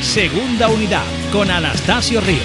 Segunda Unidad con Anastasio Ríos.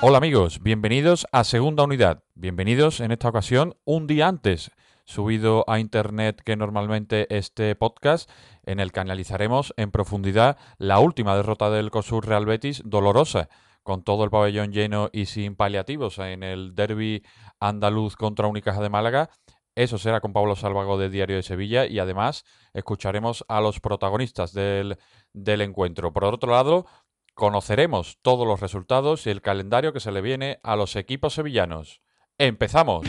Hola amigos, bienvenidos a Segunda Unidad. Bienvenidos en esta ocasión un día antes subido a internet que normalmente este podcast en el que analizaremos en profundidad la última derrota del COSUR Real Betis, dolorosa, con todo el pabellón lleno y sin paliativos en el derby andaluz contra Unicaja de Málaga. Eso será con Pablo Salvago de Diario de Sevilla y además escucharemos a los protagonistas del, del encuentro. Por otro lado, conoceremos todos los resultados y el calendario que se le viene a los equipos sevillanos. ¡Empezamos!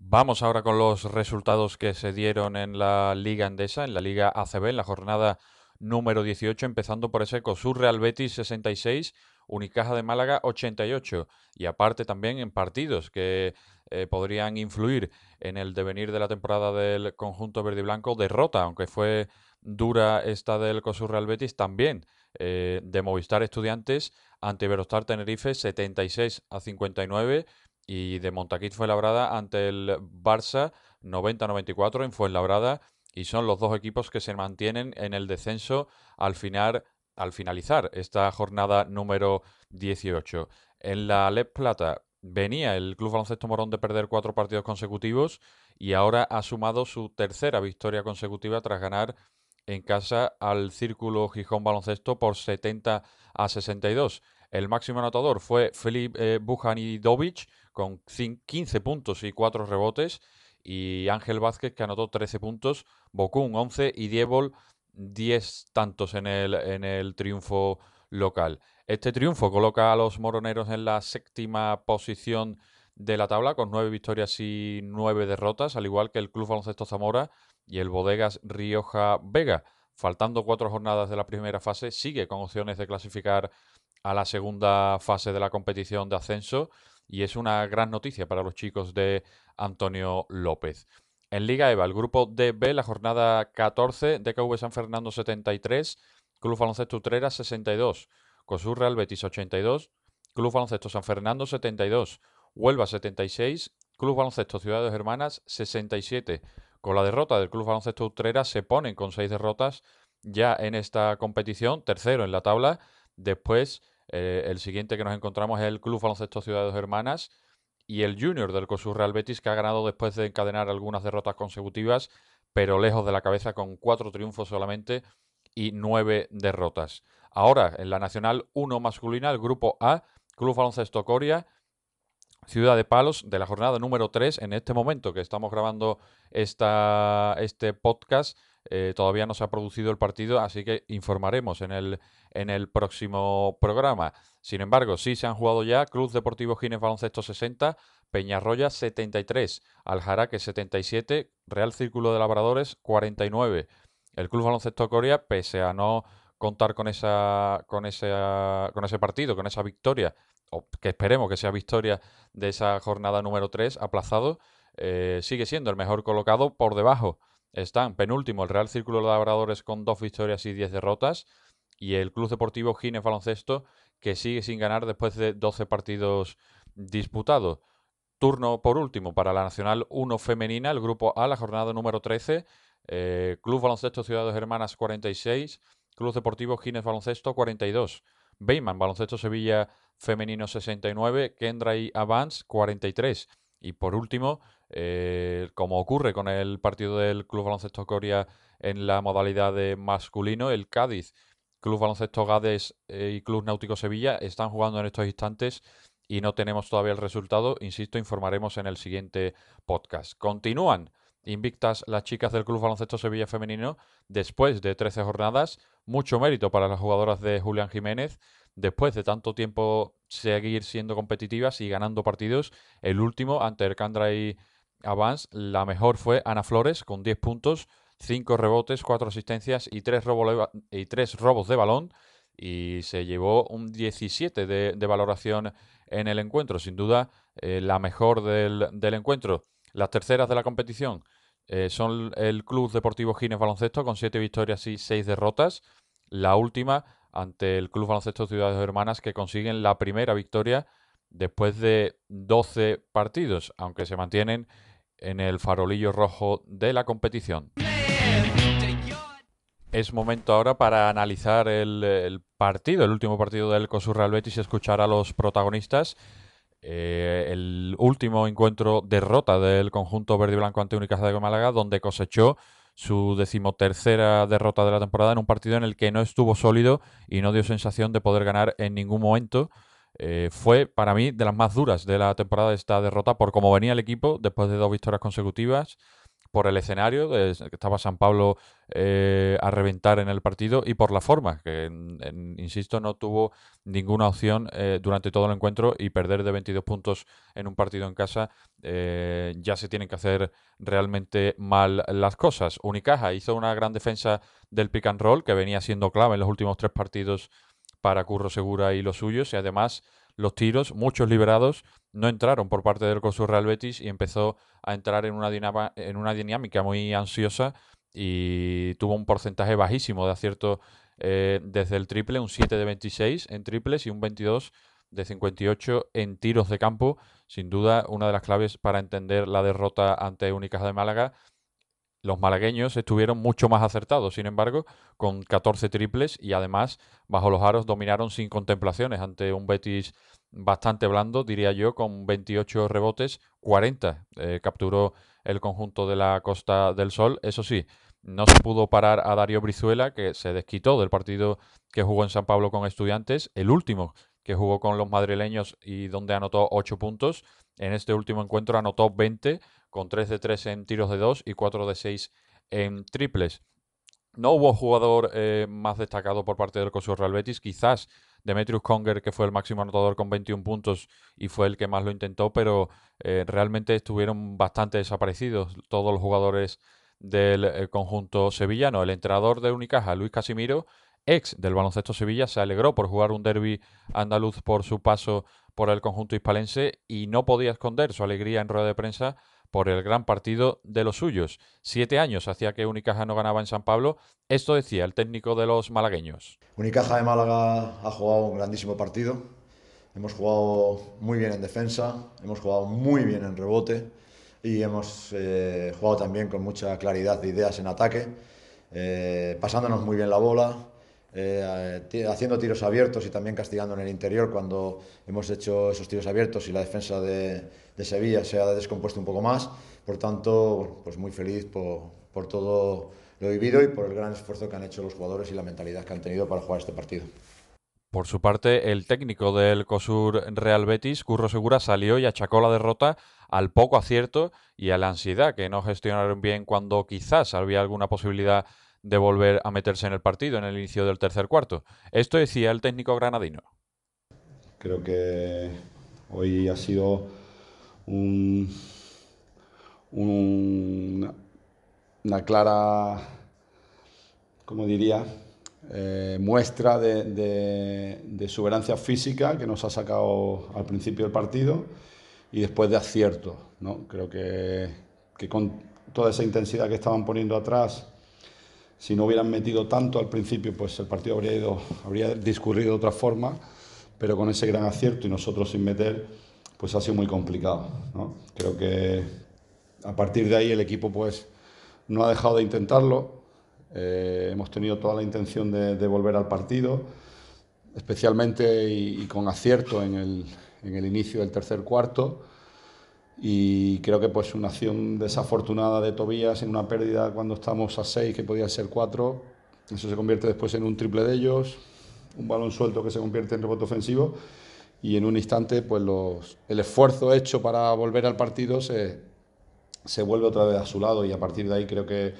Vamos ahora con los resultados que se dieron en la Liga Endesa, en la Liga ACB, en la jornada número 18, empezando por ese COSUR Real Betis 66, Unicaja de Málaga 88. Y aparte también en partidos que eh, podrían influir en el devenir de la temporada del conjunto verde y blanco, derrota, aunque fue dura esta del COSUR Real Betis, también eh, de Movistar Estudiantes ante Verostar Tenerife 76 a 59 y de Montaquit Fuenlabrada ante el Barça 90-94 en Fuenlabrada y son los dos equipos que se mantienen en el descenso al final al finalizar esta jornada número 18. En la LEP Plata venía el Club Baloncesto Morón de perder cuatro partidos consecutivos y ahora ha sumado su tercera victoria consecutiva tras ganar en casa al Círculo Gijón Baloncesto por 70 a 62. El máximo anotador fue Filip eh, Bujanidovic con 15 puntos y 4 rebotes y Ángel Vázquez que anotó 13 puntos, Bocún 11 y Diebol 10 tantos en el, en el triunfo local. Este triunfo coloca a los moroneros en la séptima posición de la tabla con 9 victorias y 9 derrotas, al igual que el Club Baloncesto Zamora y el Bodegas Rioja Vega. Faltando cuatro jornadas de la primera fase, sigue con opciones de clasificar a la segunda fase de la competición de ascenso y es una gran noticia para los chicos de Antonio López. En Liga EVA, el grupo DB, la jornada 14, DKV San Fernando 73, Club Baloncesto Utrera 62, COSUR Real Betis 82, Club Baloncesto San Fernando 72, Huelva 76, Club Baloncesto Ciudades Hermanas 67. Con la derrota del Club Baloncesto Utrera se ponen con seis derrotas ya en esta competición, tercero en la tabla. Después eh, el siguiente que nos encontramos es el Club Baloncesto Ciudades Hermanas y el Junior del COSUR Real Betis, que ha ganado después de encadenar algunas derrotas consecutivas, pero lejos de la cabeza con cuatro triunfos solamente y nueve derrotas. Ahora, en la Nacional 1 masculina, el Grupo A, Club Baloncesto Coria, Ciudad de Palos, de la jornada número 3, en este momento que estamos grabando esta, este podcast, eh, todavía no se ha producido el partido, así que informaremos en el, en el próximo programa. Sin embargo, sí se han jugado ya Club Deportivo Gines Baloncesto 60, Peñarroya 73, Aljaraque 77, Real Círculo de Labradores 49. El Club Baloncesto Corea, pese a no contar con esa con ese con ese partido, con esa victoria, o que esperemos que sea victoria de esa jornada número 3 aplazado, eh, sigue siendo el mejor colocado por debajo están penúltimo el Real Círculo de Labradores con dos victorias y diez derrotas y el Club Deportivo Gines Baloncesto que sigue sin ganar después de 12 partidos disputados. Turno por último para la Nacional 1 femenina, el grupo A, la jornada número 13, eh, Club Baloncesto Ciudades Hermanas 46, Club Deportivo Gines Baloncesto 42, Beyman Baloncesto Sevilla femenino 69, Kendra y Avance 43 y por último como ocurre con el partido del Club Baloncesto Coria en la modalidad de masculino, el Cádiz, Club Baloncesto Gades eh, y Club Náutico Sevilla están jugando en estos instantes y no tenemos todavía el resultado. Insisto, informaremos en el siguiente podcast. Continúan invictas las chicas del Club Baloncesto Sevilla Femenino después de 13 jornadas. Mucho mérito para las jugadoras de Julián Jiménez. Después de tanto tiempo seguir siendo competitivas y ganando partidos, el último ante el y Avance, la mejor fue Ana Flores con 10 puntos, 5 rebotes, 4 asistencias y 3, y robos de balón y se llevó un 17 de, valoración en el encuentro. Sin duda, eh, la mejor del, encuentro. Las terceras de la competición eh, son el Club Deportivo Gines Baloncesto con 7 victorias y 6 derrotas. La última ante el Club Baloncesto Ciudades Hermanas que consiguen la primera victoria después de 12 partidos, aunque se mantienen en el farolillo rojo de la competición. Es momento ahora para analizar el, partido, el último partido del COSUR Real Betis y escuchar a los protagonistas. Eh, el último encuentro derrota del conjunto verde y blanco ante Unicaja de Málaga, donde cosechó su decimotercera derrota de la temporada en un partido en el que no estuvo sólido y no dio sensación de poder ganar en ningún momento. Eh, fue para mí de las más duras de la temporada esta derrota por cómo venía el equipo después de dos victorias consecutivas por el escenario, que estaba San Pablo eh, a reventar en el partido, y por la forma, que, insisto, no tuvo ninguna opción eh, durante todo el encuentro y perder de 22 puntos en un partido en casa, eh, ya se tienen que hacer realmente mal las cosas. Unicaja hizo una gran defensa del pick and roll, que venía siendo clave en los últimos tres partidos para Curro Segura y los suyos, y además los tiros, muchos liberados, no entraron por parte del COSUR Real Betis y empezó a entrar en una, dinámica muy ansiosa y tuvo un porcentaje bajísimo de acierto eh, desde el triple, un 7 de 26 en triples y un 22 de 58 en tiros de campo. Sin duda, una de las claves para entender la derrota ante Unicaja de Málaga. Los malagueños estuvieron mucho más acertados, sin embargo, con 14 triples y además, bajo los aros, dominaron sin contemplaciones ante un Betis bastante blando, diría yo, con 28 rebotes, 40 eh, capturó el conjunto de la Costa del Sol. Eso sí, no se pudo parar a Darío Brizuela, que se desquitó del partido que jugó en San Pablo con estudiantes, el último que jugó con los madrileños y donde anotó 8 puntos. En este último encuentro anotó 20, con 3 de 3 en tiros de 2 y 4 de 6 en triples. No hubo jugador eh, más destacado por parte del COSUR Real Betis, quizás Demetrius Conger, que fue el máximo anotador con 21 puntos y fue el que más lo intentó, pero eh, realmente estuvieron bastante desaparecidos todos los jugadores del eh, conjunto sevillano. El entrenador de Unicaja, Luis Casimiro, ex del baloncesto Sevilla, se alegró por jugar un derby andaluz por su paso por el conjunto hispalense y no podía esconder su alegría en rueda de prensa por el gran partido de los suyos. Siete años hacía que Unicaja no ganaba en San Pablo. Esto decía el técnico de los malagueños. Unicaja de Málaga ha jugado un grandísimo partido. Hemos jugado muy bien en defensa, hemos jugado muy bien en rebote y hemos eh, jugado también con mucha claridad de ideas en ataque, eh, pasándonos muy bien la bola, eh, haciendo tiros abiertos y también castigando en el interior cuando hemos hecho esos tiros abiertos y la defensa de, Sevilla se ha descompuesto un poco más. Por tanto, pues muy feliz por, todo lo vivido y por el gran esfuerzo que han hecho los jugadores y la mentalidad que han tenido para jugar este partido. Por su parte, el técnico del COSUR Real Betis, Curro Segura, salió y achacó la derrota al poco acierto y a la ansiedad que no gestionaron bien cuando quizás había alguna posibilidad de volver a meterse en el partido en el inicio del tercer cuarto. Esto decía el técnico granadino. Creo que hoy ha sido un, una clara, como diría, eh, muestra de, de, física que nos ha sacado al principio del partido y después de acierto. ¿no? Creo que con toda esa intensidad que estaban poniendo atrás, si no hubieran metido tanto al principio, pues el partido habría, ido, habría discurrido de otra forma, pero con ese gran acierto y nosotros sin meter, pues ha sido muy complicado. Creo que a partir de ahí el equipo pues no ha dejado de intentarlo, eh, hemos tenido toda la intención de, volver al partido, especialmente y, con acierto en el, en el inicio del tercer cuarto y creo que pues una acción desafortunada de Tobías en una pérdida cuando estamos a 6 que podía ser 4 eso se convierte después en un triple de ellos un balón suelto que se convierte en rebote ofensivo y en un instante pues los, el esfuerzo hecho para volver al partido se, se vuelve otra vez a su lado y a partir de ahí creo que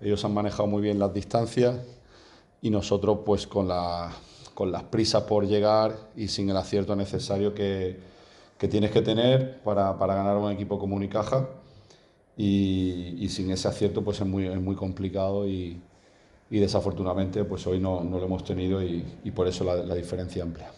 ellos han manejado muy bien las distancias y nosotros pues con, la, con las prisas por llegar y sin el acierto necesario que que tienes que tener para, para ganar un equipo como Unicaja y, sin ese acierto pues es muy, es muy complicado y, y desafortunadamente pues hoy no, no lo hemos tenido y, y por eso la, la, diferencia amplia.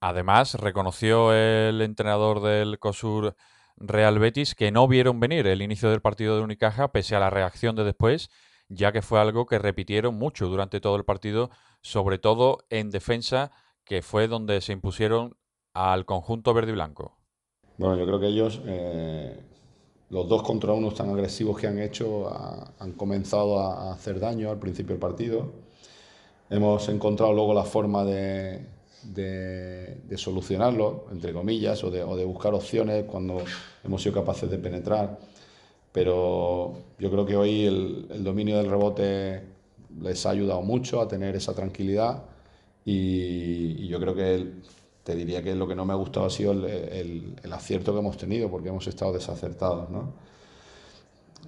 Además, reconoció el entrenador del COSUR Real Betis que no vieron venir el inicio del partido de Unicaja pese a la reacción de después ya que fue algo que repitieron mucho durante todo el partido, sobre todo en defensa, que fue donde se impusieron al conjunto verde y blanco. Bueno, yo creo que ellos, eh, los dos contra uno tan agresivos que han hecho, han comenzado a hacer daño al principio del partido. Hemos encontrado luego la forma de, de, solucionarlo, entre comillas, o de, o de, buscar opciones cuando hemos sido capaces de penetrar. Pero yo creo que hoy el, el dominio del rebote les ha ayudado mucho a tener esa tranquilidad y, yo creo que te diría que lo que no me ha gustado ha sido el, el, acierto que hemos tenido porque hemos estado desacertados. ¿no?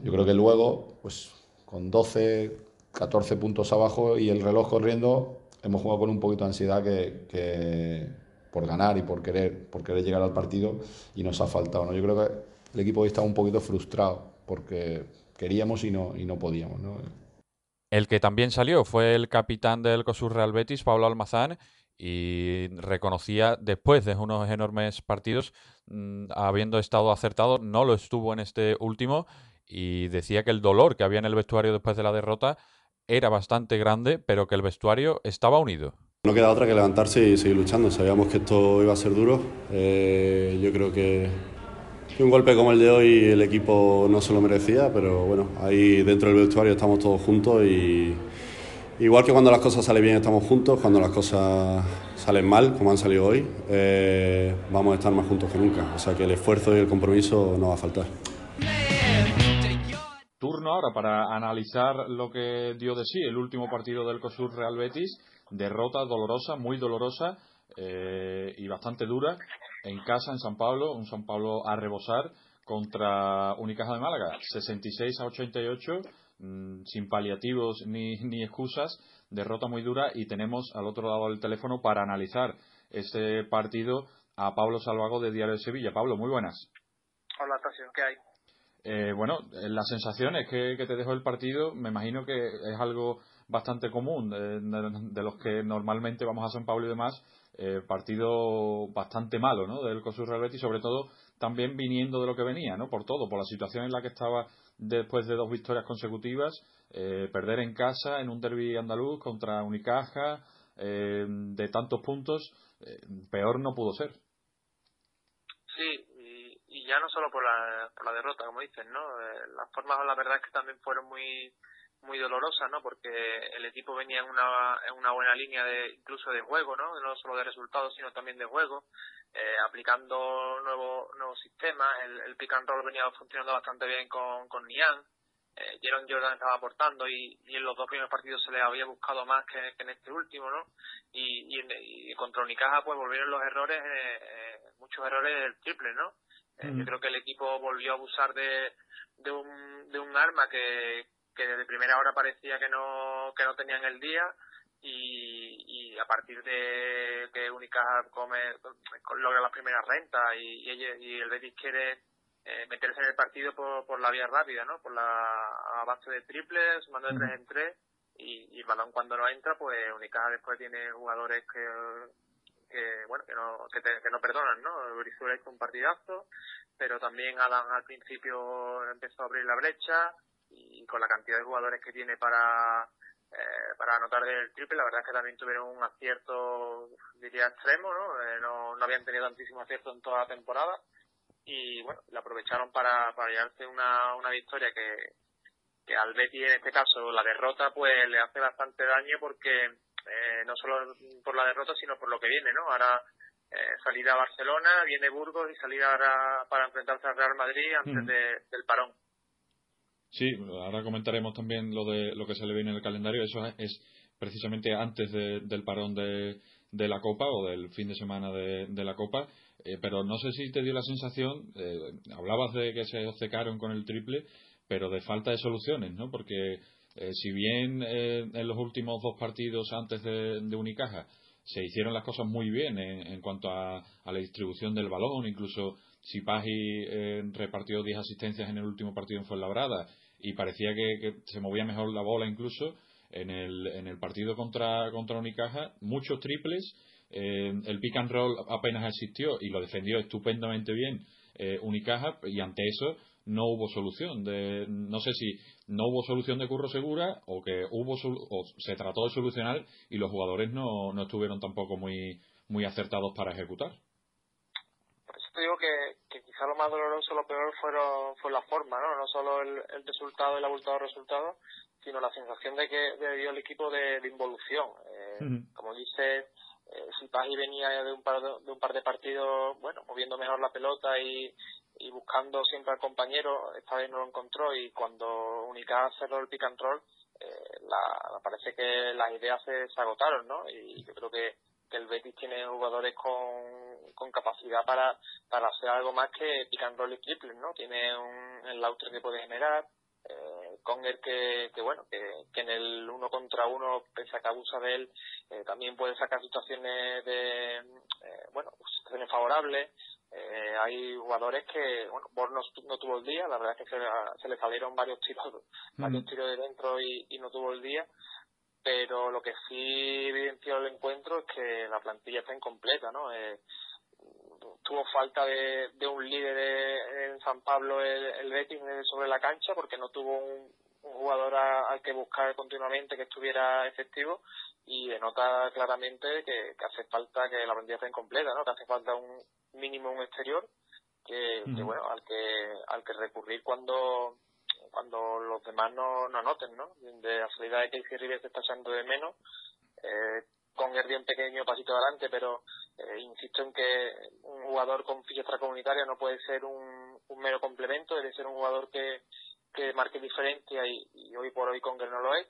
Yo creo que luego, pues con 12, 14 puntos abajo y el reloj corriendo, hemos jugado con un poquito de ansiedad que, por ganar y por querer, por querer llegar al partido y nos ha faltado. ¿no? Yo creo que el equipo hoy estaba un poquito frustrado porque queríamos y no, y no podíamos. ¿no? El que también salió fue el capitán del COSUR Real Betis, Pablo Almazán, y reconocía después de unos enormes partidos, mm, habiendo estado acertado, no lo estuvo en este último, y decía que el dolor que había en el vestuario después de la derrota era bastante grande, pero que el vestuario estaba unido. No queda otra que levantarse y seguir luchando. Sabíamos que esto iba a ser duro. Eh, yo creo que, un golpe como el de hoy el equipo no se lo merecía, pero bueno, ahí dentro del vestuario estamos todos juntos y igual que cuando las cosas salen bien estamos juntos, cuando las cosas salen mal, como han salido hoy, eh, vamos a estar más juntos que nunca. O sea que el esfuerzo y el compromiso no va a faltar turno ahora para analizar lo que dio de sí el último partido del COSUR Real Betis. Derrota dolorosa, muy dolorosa eh, y bastante dura en casa, en San Pablo. Un San Pablo a rebosar contra Unicaja de Málaga. 66 a 88, mm, sin paliativos ni, ni excusas. Derrota muy dura y tenemos al otro lado del teléfono para analizar este partido a Pablo Salvago de Diario de Sevilla. Pablo, muy buenas. Hola, Tasio, ¿qué hay? Eh, bueno, eh, las sensaciones que, te dejó el partido, me imagino que es algo bastante común eh, de, los que normalmente vamos a San Pablo y demás. partido bastante malo, ¿no? Del COSUR Real Betis, sobre todo también viniendo de lo que venía, ¿no? Por todo, por la situación en la que estaba después de dos victorias consecutivas, perder en casa en un derby andaluz contra Unicaja de tantos puntos, peor no pudo ser. Sí, ya no solo por la, por la derrota, como dicen, ¿no? Eh, las formas, la verdad es que también fueron muy muy dolorosas, ¿no? Porque el equipo venía en una, en una buena línea de incluso de juego, ¿no? No solo de resultados, sino también de juego, eh, aplicando nuevos nuevos sistemas. El, el pick and roll venía funcionando bastante bien con, con Nian. Eh, Jordan estaba aportando y, y, en los dos primeros partidos se le había buscado más que, en este último, ¿no? Y, y, y contra Unicaja pues volvieron los errores, eh, eh muchos errores del triple, ¿no? Eh, yo creo que el equipo volvió a abusar de, de, un, de un arma que, que desde primera hora parecía que no, que no tenían el día y, y a partir de que Unicaja come, logra las primeras rentas y, y, el Betis quiere eh, meterse en el partido por, por la vía rápida, ¿no? Por la base de triples, sumando de tres en tres y, y el balón cuando no entra, pues Unicaja después tiene jugadores que que bueno que no que, que no perdonan no Brizuela hizo un partidazo pero también Adam al principio empezó a abrir la brecha y con la cantidad de jugadores que tiene para eh, para anotar del triple la verdad es que también tuvieron un acierto diría extremo no eh, no, no habían tenido tantísimo acierto en toda la temporada y bueno la aprovecharon para para llevarse una una victoria que que al Betty en este caso la derrota pues le hace bastante daño porque eh, no solo por la derrota, sino por lo que viene, ¿no? Ahora eh, salida a Barcelona, viene Burgos y salida ahora para enfrentarse al Real Madrid antes del parón. Sí, ahora comentaremos también lo de lo que se le viene en el calendario. Eso es precisamente antes del parón de, de, la Copa o del fin de semana de, de la Copa. Eh, pero no sé si te dio la sensación, eh, hablabas de que se obcecaron con el triple, pero de falta de soluciones, ¿no? Porque eh, si bien eh, en los últimos dos partidos antes de, Unicaja se hicieron las cosas muy bien en, cuanto a, la distribución del balón, incluso Sipahi repartió 10 asistencias en el último partido en Fuenlabrada y parecía que, se movía mejor la bola incluso en el, en el partido contra, contra Unicaja, muchos triples, el pick and roll apenas existió y lo defendió estupendamente bien Unicaja y ante eso no hubo solución. De, no sé si no hubo solución de Curro Segura o que hubo o se trató de solucionar y los jugadores no, no estuvieron tampoco muy, muy acertados para ejecutar. Te digo que, que quizá lo más doloroso, lo peor fueron, fue la forma, ¿no? No solo el, el resultado, el abultado resultado, sino la sensación de que dio el equipo de, involución. Eh, como dice, eh, si Pagi venía de un, par de, un par de partidos, bueno, moviendo mejor la pelota y, y buscando siempre al compañero, esta vez no lo encontró y cuando Unica cerró el pick and roll, eh, la, parece que las ideas se, se agotaron, ¿no? Y yo creo que que el Betis tiene jugadores con, con capacidad para, para hacer algo más que pick and roll y triple, ¿no? Tiene un, el que puede generar, eh, Conger que, que bueno, que, que en el uno contra uno, pese a que abusa de él, eh, también puede sacar situaciones de, eh, bueno, situaciones favorables. Eh, hay jugadores que, bueno, Born no, tuvo el día, la verdad es que se, se le salieron varios tiros, varios tiros de dentro y, y no tuvo el día pero lo que sí evidenció el encuentro es que la plantilla está incompleta, ¿no? Eh, tuvo falta de, de un líder en San Pablo el, el Betis sobre la cancha porque no tuvo un, jugador al que buscar continuamente que estuviera efectivo y denota claramente que, hace falta que la plantilla esté incompleta, ¿no? Que hace falta un mínimo un exterior que, que bueno al que al que recurrir cuando cuando los demás no, no noten, ¿no? De la salida de Casey Rivers se está echando de menos. Eh, con el un pequeño pasito adelante, pero eh, insisto en que un jugador con ficha extracomunitaria no puede ser un, mero complemento, debe ser un jugador que, que marque diferencia y, hoy por hoy Conger no lo es.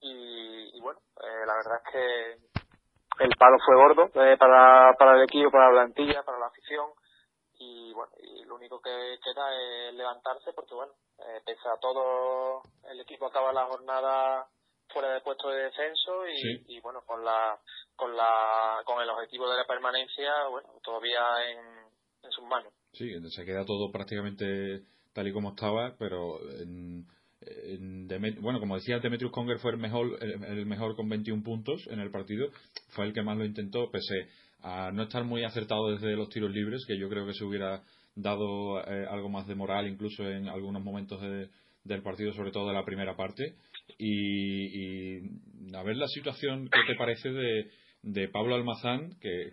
Y, bueno, eh, la verdad es que el palo fue gordo eh, para, para el equipo, para la plantilla, para la afición y bueno, y lo único que queda es levantarse porque bueno, eh, pese a todo el equipo acaba la jornada fuera de puesto de descenso y, y, bueno con la con la con el objetivo de la permanencia bueno todavía en, en sus manos. Sí se queda todo prácticamente tal y como estaba pero en, bueno como decía Demetrius Conger fue el mejor el, mejor con 21 puntos en el partido. Fue el que más lo intentó pese a no estar muy acertado desde los tiros libres que yo creo que se hubiera dado eh, algo más de moral incluso en algunos momentos del partido, sobre todo de la primera parte. Y, a ver la situación que te parece de, de Pablo Almazán, que,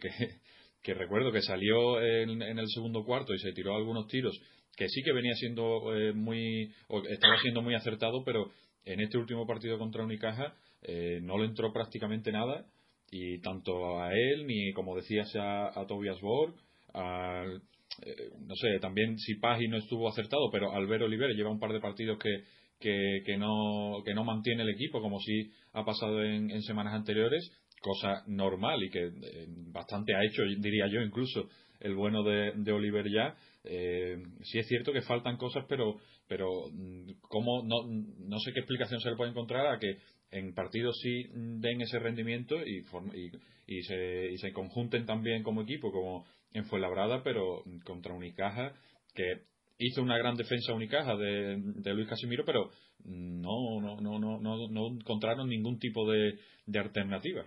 que, recuerdo que salió en, el segundo cuarto y se tiró algunos tiros, que sí que venía siendo eh, muy, o estaba siendo muy acertado, pero en este último partido contra Unicaja eh, no le entró prácticamente nada y tanto a él ni como decías a, a Tobias Borg al eh, no sé, también si Pagi no estuvo acertado, pero Albert Oliver lleva un par de partidos que, que, no, que no mantiene el equipo, como si ha pasado en, semanas anteriores, cosa normal y que eh, bastante ha hecho, diría yo, incluso el bueno de, de Oliver ya. Eh, sí es cierto que faltan cosas, pero, pero mm, ¿cómo? No, no sé qué explicación se le puede encontrar a que en partidos sí den ese rendimiento y, y, y, se, y se conjunten también como equipo, como en Fuenlabrada, pero contra Unicaja, que hizo una gran defensa Unicaja de, de Luis Casimiro, pero no, no, no, no, no, no encontraron ningún tipo de, de alternativa.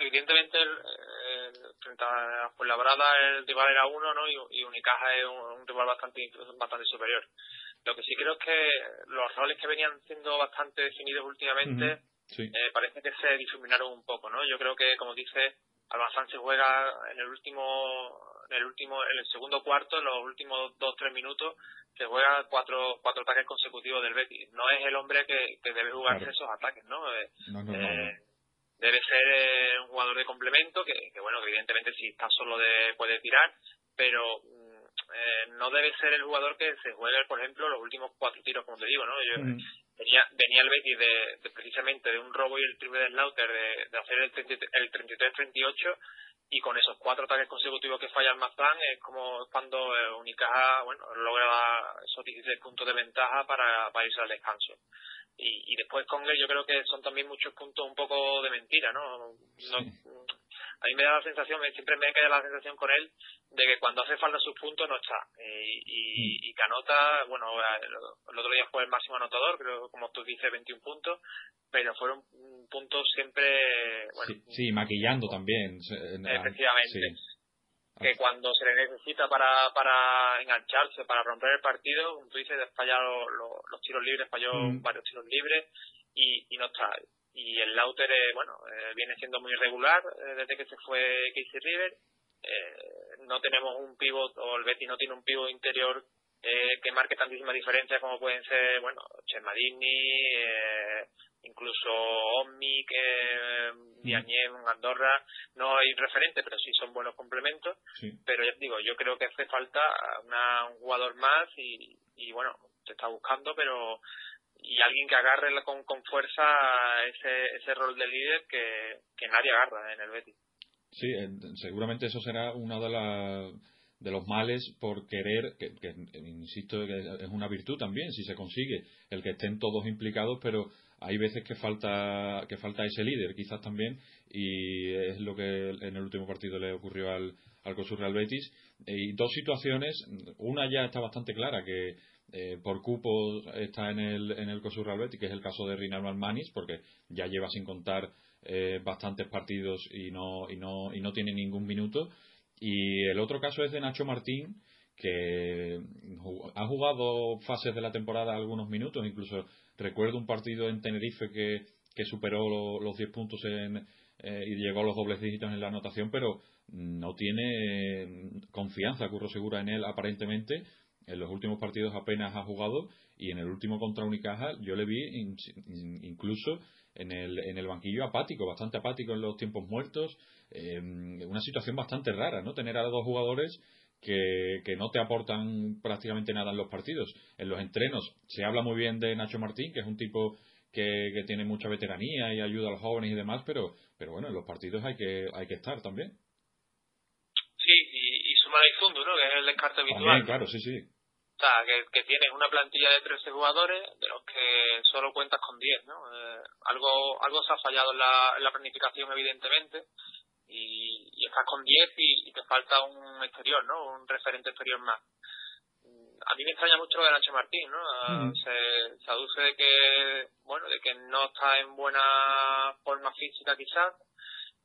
Evidentemente, frente a Fuenlabrada el rival era uno, ¿no? Y, Unicaja es un, rival bastante, bastante superior. Lo que sí creo es que los roles que venían siendo bastante definidos últimamente eh, parece que se difuminaron un poco, ¿no? Yo creo que, como dice, Alba Sánchez juega en el último en el último en el segundo cuarto en los últimos dos tres minutos se juega cuatro cuatro ataques consecutivos del Betis. No es el hombre que, que debe jugarse esos ataques no, eh, eh, debe ser eh, un jugador de complemento que, que bueno que evidentemente si está solo de, puede tirar pero mm, no debe ser el jugador que se juegue por ejemplo los últimos cuatro tiros como te digo no yo, venía, venía el Betis de, precisamente de un robo y el triple de Slaughter de, de hacer el, el 33-38 y con esos cuatro ataques consecutivos que falla el Mazán es como cuando eh, Unicaja bueno logra esos 16 puntos de ventaja para, para irse al descanso. Y, y después con él yo creo que son también muchos puntos un poco de mentira no, no a mí me da la sensación, siempre me queda la sensación con él de que cuando hace falta sus puntos no está. Eh, y, y, Canota, bueno, el, otro día fue el máximo anotador, creo, como tú dices, 21 puntos, pero fueron puntos siempre. Bueno, sí, maquillando también. Efectivamente. que cuando se le necesita para, para engancharse, para romper el partido, como tú dices, fallado los tiros libres, falló mm. varios tiros libres y, y no está. Y el Lauter, eh, bueno, eh, viene siendo muy irregular eh, desde que se fue Casey River. no tenemos un pivot, o el Betty no tiene un pivot interior que marque tantísima diferencia como pueden ser, bueno, Chemadini, incluso Omni, que Diagne, Andorra, no hay referente, pero sí son buenos complementos. Pero ya digo, yo creo que hace falta un jugador más y, y bueno, se está buscando, pero y alguien que agarre con, con fuerza ese, ese rol de líder que, que nadie agarra en el Betis. Sí, seguramente eso será uno de, de los males por querer, que, que, insisto, que es una virtud también, si se consigue, el que estén todos implicados, pero hay veces que falta, que falta ese líder, quizás también, y es lo que en el último partido le ocurrió al, al Real Betis. Y dos situaciones, una ya está bastante clara, que eh, por cupo está en el, en el que es el caso de Rinaldo Almanis, porque ya lleva sin contar eh, bastantes partidos y no, y, no, y no tiene ningún minuto. Y el otro caso es de Nacho Martín, que ha jugado fases de la temporada algunos minutos, incluso Recuerdo un partido en Tenerife que, que superó los 10 puntos en, eh, y llegó a los dobles dígitos en la anotación, pero no tiene confianza, Curro Segura en él aparentemente. En los últimos partidos apenas ha jugado y en el último contra Unicaja yo le vi incluso en el, en el banquillo apático, bastante apático en los tiempos muertos. Eh, una situación bastante rara, ¿no? Tener a dos jugadores que, no te aportan prácticamente nada en los partidos. En los entrenos se habla muy bien de Nacho Martín, que es un tipo que, que tiene mucha veteranía y ayuda a los jóvenes y demás, pero, pero bueno, en los partidos hay que, hay que estar también. Sí, y, y sumar a Izundo, ¿no? Que es el descarte habitual. claro, sí, sí. O sea, que, que, tienes una plantilla de 13 jugadores, de los que solo cuentas con 10, ¿no? Eh, algo, algo se ha fallado en la, en la planificación, evidentemente, y, y estás con 10 y, te falta un exterior, ¿no? Un referente exterior más. A mí me extraña mucho lo de Nacho Martín, ¿no? Ah, se, se aduce de que, bueno, de que no está en buena forma física quizás,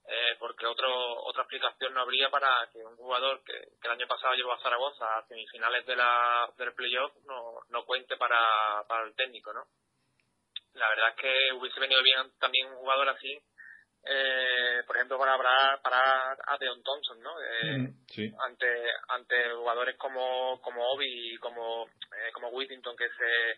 eh, porque otro, otra explicación no habría para que un jugador que, el año pasado llevó a Zaragoza a semifinales de la, del playoff no, no cuente para, para el técnico, ¿no? La verdad es que hubiese venido bien también un jugador así eh, por ejemplo, para hablar para a Deon Thompson, ¿no? Eh, ante ante jugadores como como Obi y como eh, como Whittington que se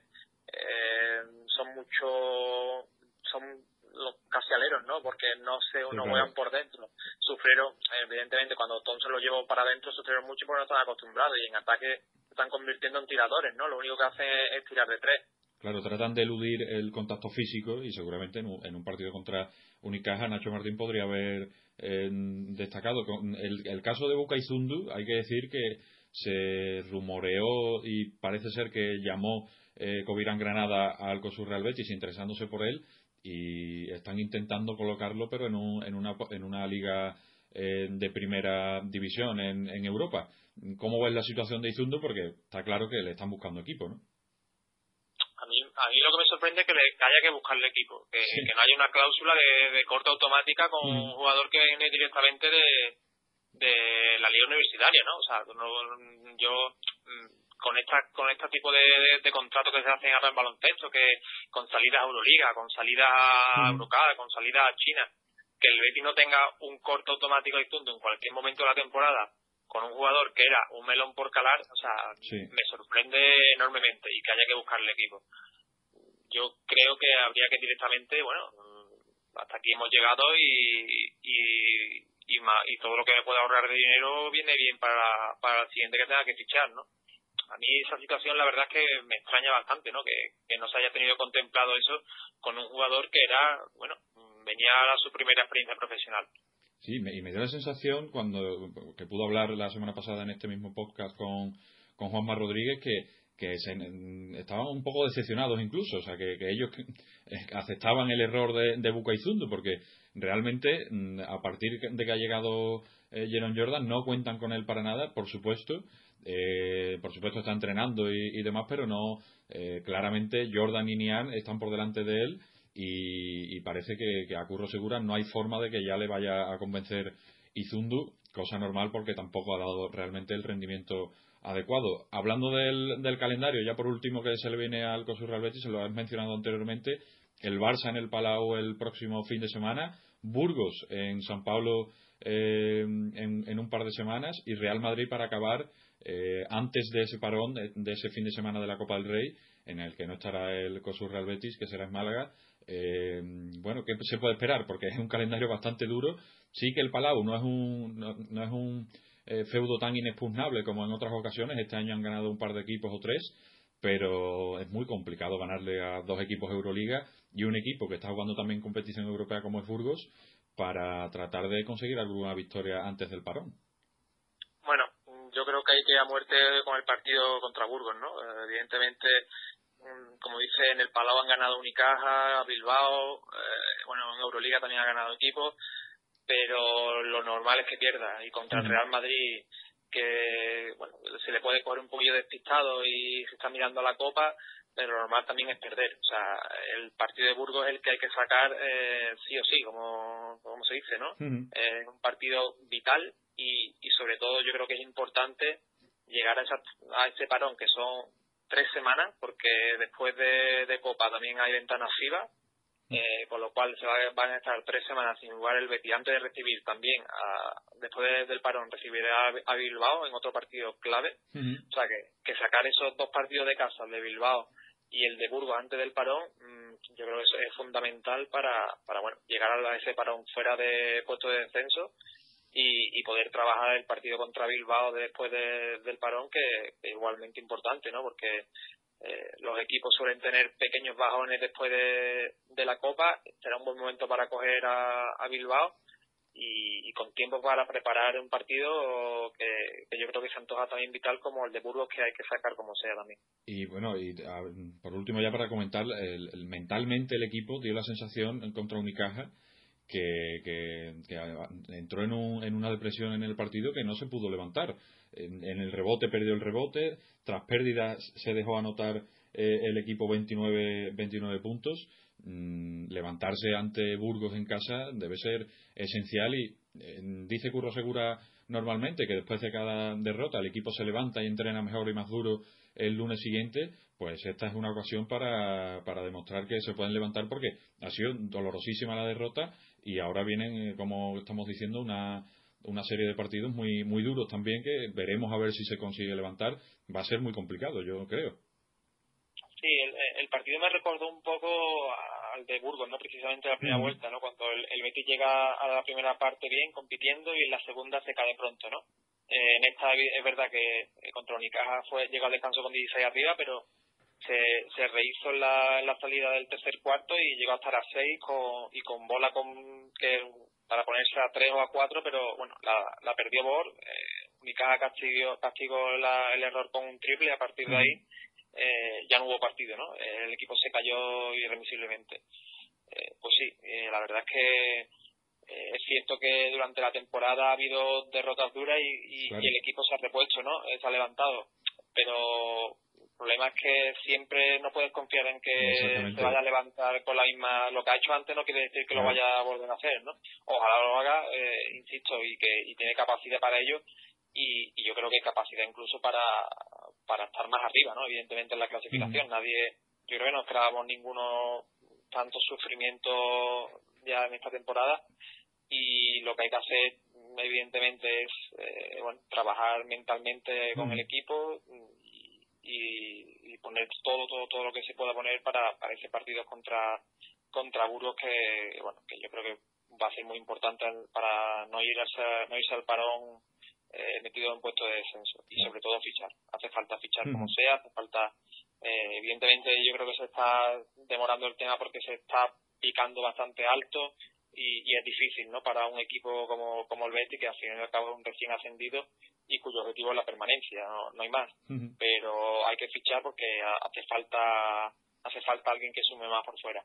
eh, son mucho son los casi aleros, ¿no? Porque no se no juegan por dentro. Sufrieron, evidentemente, cuando Thompson lo llevó para adentro, sufrieron mucho porque no están acostumbrados y en ataque se están convirtiendo en tiradores, ¿no? Lo único que hacen es tirar de tres. Claro, tratan de eludir el contacto físico y seguramente en un, partido contra Unicaja Nacho Martín podría haber eh, destacado. El, el, caso de y Zundu, hay que decir que se rumoreó y parece ser que llamó eh, Covirán Granada al COSUR Real Betis interesándose por él y están intentando colocarlo pero en, un, en, una, en una liga eh, de primera división en, en Europa. ¿Cómo ves la situación de Izundu? Porque está claro que le están buscando equipo, ¿no? a mí lo que me sorprende es que, le, haya que buscarle equipo, que, no haya una cláusula de, de corte automática con mm. un jugador que viene directamente de, de la liga universitaria, ¿no? O sea, yo mm, con esta con este tipo de, de, contratos que se hacen ahora en baloncesto, que con salida a Euroliga, con salida a. Eurocada, con salida a China, que el Betis no tenga un corte automático y punto en cualquier momento de la temporada con un jugador que era un melón por calar, o sea, me sorprende enormemente y que haya que buscarle equipo yo creo que habría que directamente, bueno, mm, hasta aquí hemos llegado y, y, y, y todo lo que me pueda ahorrar de dinero viene bien para, para el siguiente que tenga que fichar, ¿no? A mí esa situación la verdad es que me extraña bastante, ¿no? Que, que no se haya tenido contemplado eso con un jugador que era, bueno, venía a su primera experiencia profesional. Sí, y me dio la sensación cuando que pudo hablar la semana pasada en este mismo podcast con, con Juanma Rodríguez que que se, estaban un poco decepcionados incluso, o sea, que, ellos eh, aceptaban el error de, de porque realmente mm, a partir de que ha llegado eh, Jordan no cuentan con él para nada, por supuesto, eh, por supuesto está entrenando y, demás, pero no, eh, claramente Jordan y Nian están por delante de él y, parece que, a Curro Segura no hay forma de que ya le vaya a convencer Izundu cosa normal porque tampoco ha dado realmente el rendimiento adecuado. Hablando del, del calendario, ya por último que se le viene al COSUR Real Betis, se lo has mencionado anteriormente, el Barça en el Palau el próximo fin de semana, Burgos en San Pablo eh, en, un par de semanas y Real Madrid para acabar eh, antes de ese parón, de, ese fin de semana de la Copa del Rey, en el que no estará el COSUR Real Betis, que será en Málaga. Eh, bueno, ¿qué se puede esperar? Porque es un calendario bastante duro. Sí que el Palau no es un, no es un eh, feudo tan inexpugnable como en otras ocasiones. Este año han ganado un par de equipos o tres, pero es muy complicado ganarle a dos equipos Euroliga y un equipo que está jugando también competición europea como es Burgos para tratar de conseguir alguna victoria antes del parón. Bueno, yo creo que hay que ir a muerte con el partido contra Burgos, ¿no? Eh, evidentemente, mm, como dice, en el Palau han ganado Unicaja, Bilbao, eh, bueno, en Euroliga también ha ganado equipos pero lo normal es que pierda. Y contra el Real Madrid, que bueno, se le puede coger un poquillo despistado y se está mirando a la copa, pero lo normal también es perder. O sea, el partido de Burgos es el que hay que sacar eh, sí o sí, como, como se dice, ¿no? Es un partido vital y, y sobre todo yo creo que es importante llegar a, esa, a ese parón que son tres semanas, porque después de, de Copa también hay ventanas FIBA eh, con lo cual se van a estar tres semanas sin jugar el Betis antes de recibir también, después del parón, recibirá a, Bilbao en otro partido clave. O sea que, que sacar esos dos partidos de casa, el de Bilbao y el de Burgos antes del parón, mm, yo creo que eso es fundamental para, para bueno, llegar a ese parón fuera de puesto de descenso y, y poder trabajar el partido contra Bilbao después del parón, que, es igualmente importante, ¿no? Porque eh, los equipos suelen tener pequeños bajones después de, la Copa. Será un buen momento para coger a, Bilbao y, con tiempo para preparar un partido que, yo creo que se antoja también vital como el de Burgos que hay que sacar como sea también. Y bueno, y por último ya para comentar, el, mentalmente el equipo dio la sensación contra Unicaja que, que, entró en, en una depresión en el partido que no se pudo levantar en, el rebote perdió el rebote, tras pérdidas se dejó anotar eh, el equipo 29, 29 puntos. Mm, levantarse ante Burgos en casa debe ser esencial y dice Curro Segura normalmente que después de cada derrota el equipo se levanta y entrena mejor y más duro el lunes siguiente, pues esta es una ocasión para, para demostrar que se pueden levantar porque ha sido dolorosísima la derrota y ahora vienen, eh, como estamos diciendo, una, una serie de partidos muy, muy duros también que veremos a ver si se consigue levantar. Va a ser muy complicado, yo creo. Sí, el, partido me recordó un poco al de Burgos, ¿no? Precisamente la primera vuelta, ¿no? Cuando el, el, Betis llega a la primera parte bien, compitiendo, y en la segunda se cae pronto, ¿no? Eh, en esta es verdad que eh, contra Unicaja fue, llegó al descanso con 16 arriba, pero se, se rehizo en la, la salida del tercer cuarto y llegó a estar a 6 con, y con bola con que para ponerse a 3 o a 4, pero bueno, la, la perdió Bor. Eh, Unicaja castigó, castigó el error con un triple y a partir de ahí eh, ya no hubo partido, ¿no? El equipo se cayó irremisiblemente. Eh, pues sí, eh, la verdad es que eh, es cierto que durante la temporada ha habido derrotas duras y, y, y, el equipo se ha repuesto, ¿no? Se ha levantado. Pero problema es que siempre no puedes confiar en que se vaya a levantar con la misma. Lo que ha hecho antes no quiere decir que lo vaya a volver a hacer, ¿no? Ojalá lo haga, eh, insisto, y que y tiene capacidad para ello. Y, y, yo creo que capacidad incluso para, para estar más arriba, ¿no? Evidentemente en la clasificación. Nadie, yo creo que no esperábamos ninguno tanto sufrimiento ya en esta temporada. Y lo que hay que hacer, evidentemente, es eh, bueno, trabajar mentalmente con el equipo y, poner todo, todo, todo lo que se pueda poner para, para ese partido contra, contra Burgos que, bueno, que yo creo que va a ser muy importante para no, ir a, no irse al parón eh, metido en puesto de descenso y sobre todo fichar. Hace falta fichar como sea, hace falta, eh, evidentemente yo creo que se está demorando el tema porque se está picando bastante alto y, y es difícil, ¿no? Para un equipo como, como el Betis que al fin y al cabo es un recién ascendido y cuyo objetivo es la permanencia, no, hay más. Pero hay que fichar porque hace falta hace falta alguien que sume más por fuera.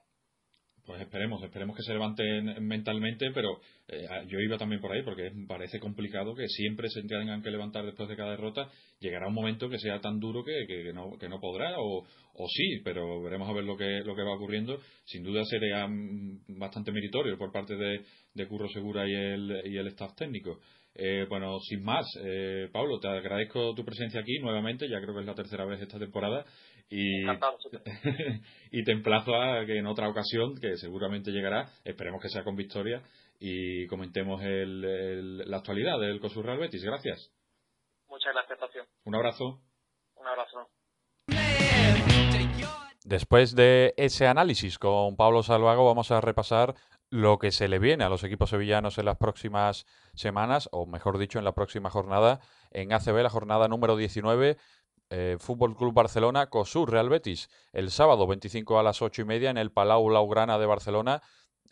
Pues esperemos, esperemos que se levanten mentalmente, pero eh, yo iba también por ahí porque parece complicado que siempre se tengan que levantar después de cada derrota. Llegará un momento que sea tan duro que, que, no, que no podrá, o, o sí, pero veremos a ver lo que, lo que va ocurriendo. Sin duda sería bastante meritorio por parte de, de Curro Segura y el, y el staff técnico. Eh, bueno, sin más, eh, Pablo, te agradezco tu presencia aquí nuevamente, ya creo que es la tercera vez esta temporada. Y, y te emplazo a que en otra ocasión, que seguramente llegará, esperemos que sea con victoria, y comentemos la actualidad del COSUR Real Betis. Gracias. Muchas gracias, Pacio. Un abrazo. Un abrazo. Después de ese análisis con Pablo Salvago, vamos a repasar lo que se le viene a los equipos sevillanos en las próximas semanas, o mejor dicho, en la próxima jornada, en ACB, la jornada número 19, eh, Fútbol Club Barcelona, COSUR Real Betis, el sábado 25 a las 8 y media en el Palau Laugrana de Barcelona.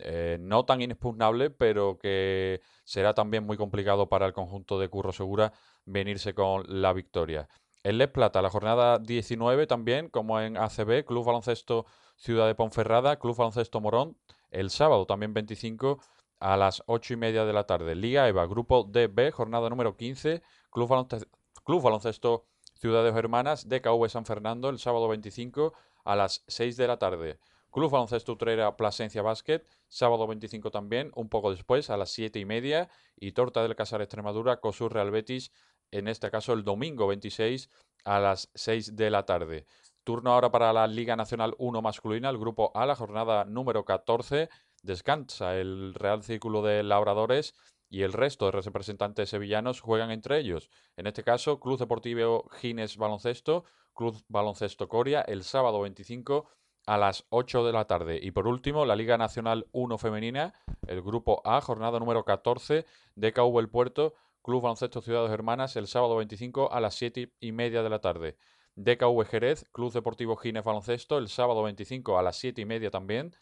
Eh, no tan inexpugnable, pero que será también muy complicado para el conjunto de Curro Segura venirse con la victoria. El Les Plata, la jornada 19 también, como en ACB, Club Baloncesto Ciudad de Ponferrada, Club Baloncesto Morón, el sábado también 25 a las 8 y media de la tarde. Liga EVA, Grupo DB, jornada número 15, Club Baloncesto, Club Baloncesto Ciudad de Hermanas, DKV San Fernando, el sábado 25 a las 6 de la tarde. Club Baloncesto Utrera Plasencia Basket, sábado 25 también, un poco después, a las 7 y media. Y Torta del Casar Extremadura, COSUR Real Betis, en este caso el domingo 26 a las 6 de la tarde. Turno ahora para la Liga Nacional 1 masculina, el grupo A, la jornada número 14. Descansa el Real Círculo de Labradores y el resto de representantes sevillanos juegan entre ellos. En este caso, Club Deportivo Gines Baloncesto, Club Baloncesto Coria, el sábado 25 a las 8 de la tarde. Y por último, la Liga Nacional 1 Femenina, el Grupo A, jornada número 14, DKV El Puerto, Club Baloncesto Ciudades Hermanas, el sábado 25 a las 7 y media de la tarde. DKV Jerez, Club Deportivo Gines Baloncesto, el sábado 25 a las 7 y media también.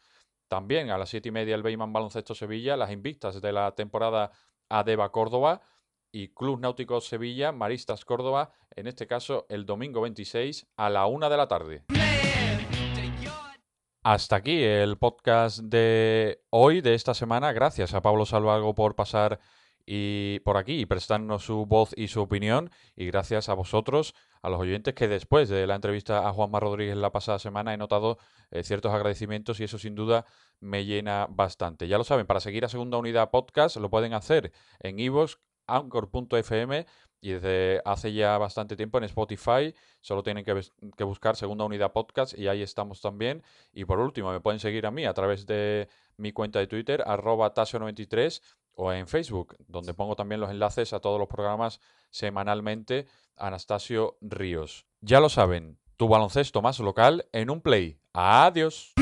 También a las 7 y media el Beyman Baloncesto Sevilla, las invictas de la temporada Adeba Córdoba y Club Náutico Sevilla, Maristas Córdoba, en este caso el domingo 26 a la 1 de la tarde. Hasta aquí el podcast de hoy, de esta semana. Gracias a Pablo Salvago por pasar y por aquí y prestarnos su voz y su opinión. Y gracias a vosotros, a los oyentes, que después de la entrevista a Juanma Rodríguez la pasada semana he notado eh, ciertos agradecimientos y eso sin duda me llena bastante. Ya lo saben, para seguir a Segunda Unidad Podcast lo pueden hacer en iVoox, anchor.fm y desde hace ya bastante tiempo en Spotify. Solo tienen que, buscar Segunda Unidad Podcast y ahí estamos también. Y por último, me pueden seguir a mí a través de mi cuenta de Twitter, arroba tasio93 o en Facebook, donde pongo también los enlaces a todos los programas semanalmente. Anastasio Ríos. Ya lo saben, tu baloncesto más local en un play. Adiós.